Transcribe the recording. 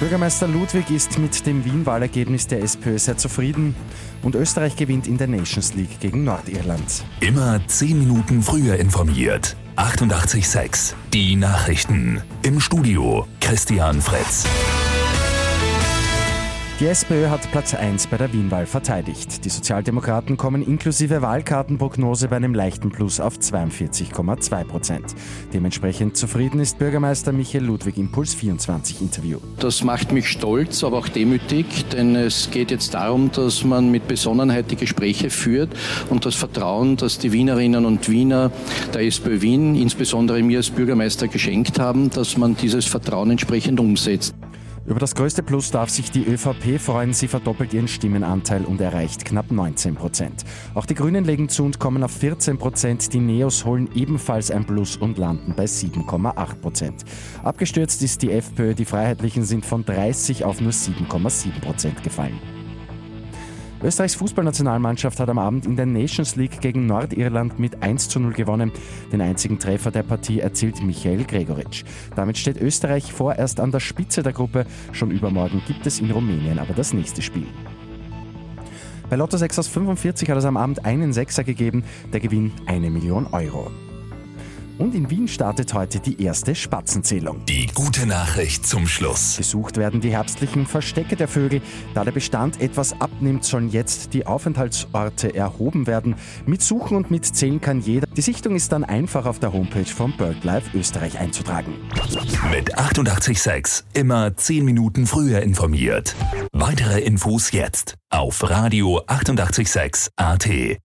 Bürgermeister Ludwig ist mit dem Wien-Wahlergebnis der SPÖ sehr zufrieden und Österreich gewinnt in der Nations League gegen Nordirland. Immer 10 Minuten früher informiert. 88.6 Die Nachrichten. Im Studio Christian Fretz. Die SPÖ hat Platz 1 bei der Wienwahl verteidigt. Die Sozialdemokraten kommen inklusive Wahlkartenprognose bei einem leichten Plus auf 42,2 Prozent. Dementsprechend zufrieden ist Bürgermeister Michael Ludwig im Puls 24 Interview. Das macht mich stolz, aber auch demütig, denn es geht jetzt darum, dass man mit Besonnenheit die Gespräche führt und das Vertrauen, das die Wienerinnen und Wiener der SPÖ Wien, insbesondere mir als Bürgermeister, geschenkt haben, dass man dieses Vertrauen entsprechend umsetzt. Über das größte Plus darf sich die ÖVP freuen. Sie verdoppelt ihren Stimmenanteil und erreicht knapp 19 Prozent. Auch die Grünen legen zu und kommen auf 14 Prozent. Die Neos holen ebenfalls ein Plus und landen bei 7,8 Prozent. Abgestürzt ist die FPÖ. Die Freiheitlichen sind von 30 auf nur 7,7 Prozent gefallen. Österreichs Fußballnationalmannschaft hat am Abend in der Nations League gegen Nordirland mit 1 zu 0 gewonnen. Den einzigen Treffer der Partie erzielt Michael Gregoritsch. Damit steht Österreich vorerst an der Spitze der Gruppe. Schon übermorgen gibt es in Rumänien aber das nächste Spiel. Bei Lotto 6 aus 45 hat es am Abend einen Sechser gegeben, der Gewinn eine Million Euro. Und in Wien startet heute die erste Spatzenzählung. Die gute Nachricht zum Schluss. Gesucht werden die herbstlichen Verstecke der Vögel. Da der Bestand etwas abnimmt, sollen jetzt die Aufenthaltsorte erhoben werden. Mit Suchen und mit Zählen kann jeder. Die Sichtung ist dann einfach auf der Homepage von BirdLife Österreich einzutragen. Mit 886 immer 10 Minuten früher informiert. Weitere Infos jetzt auf Radio 886 AT.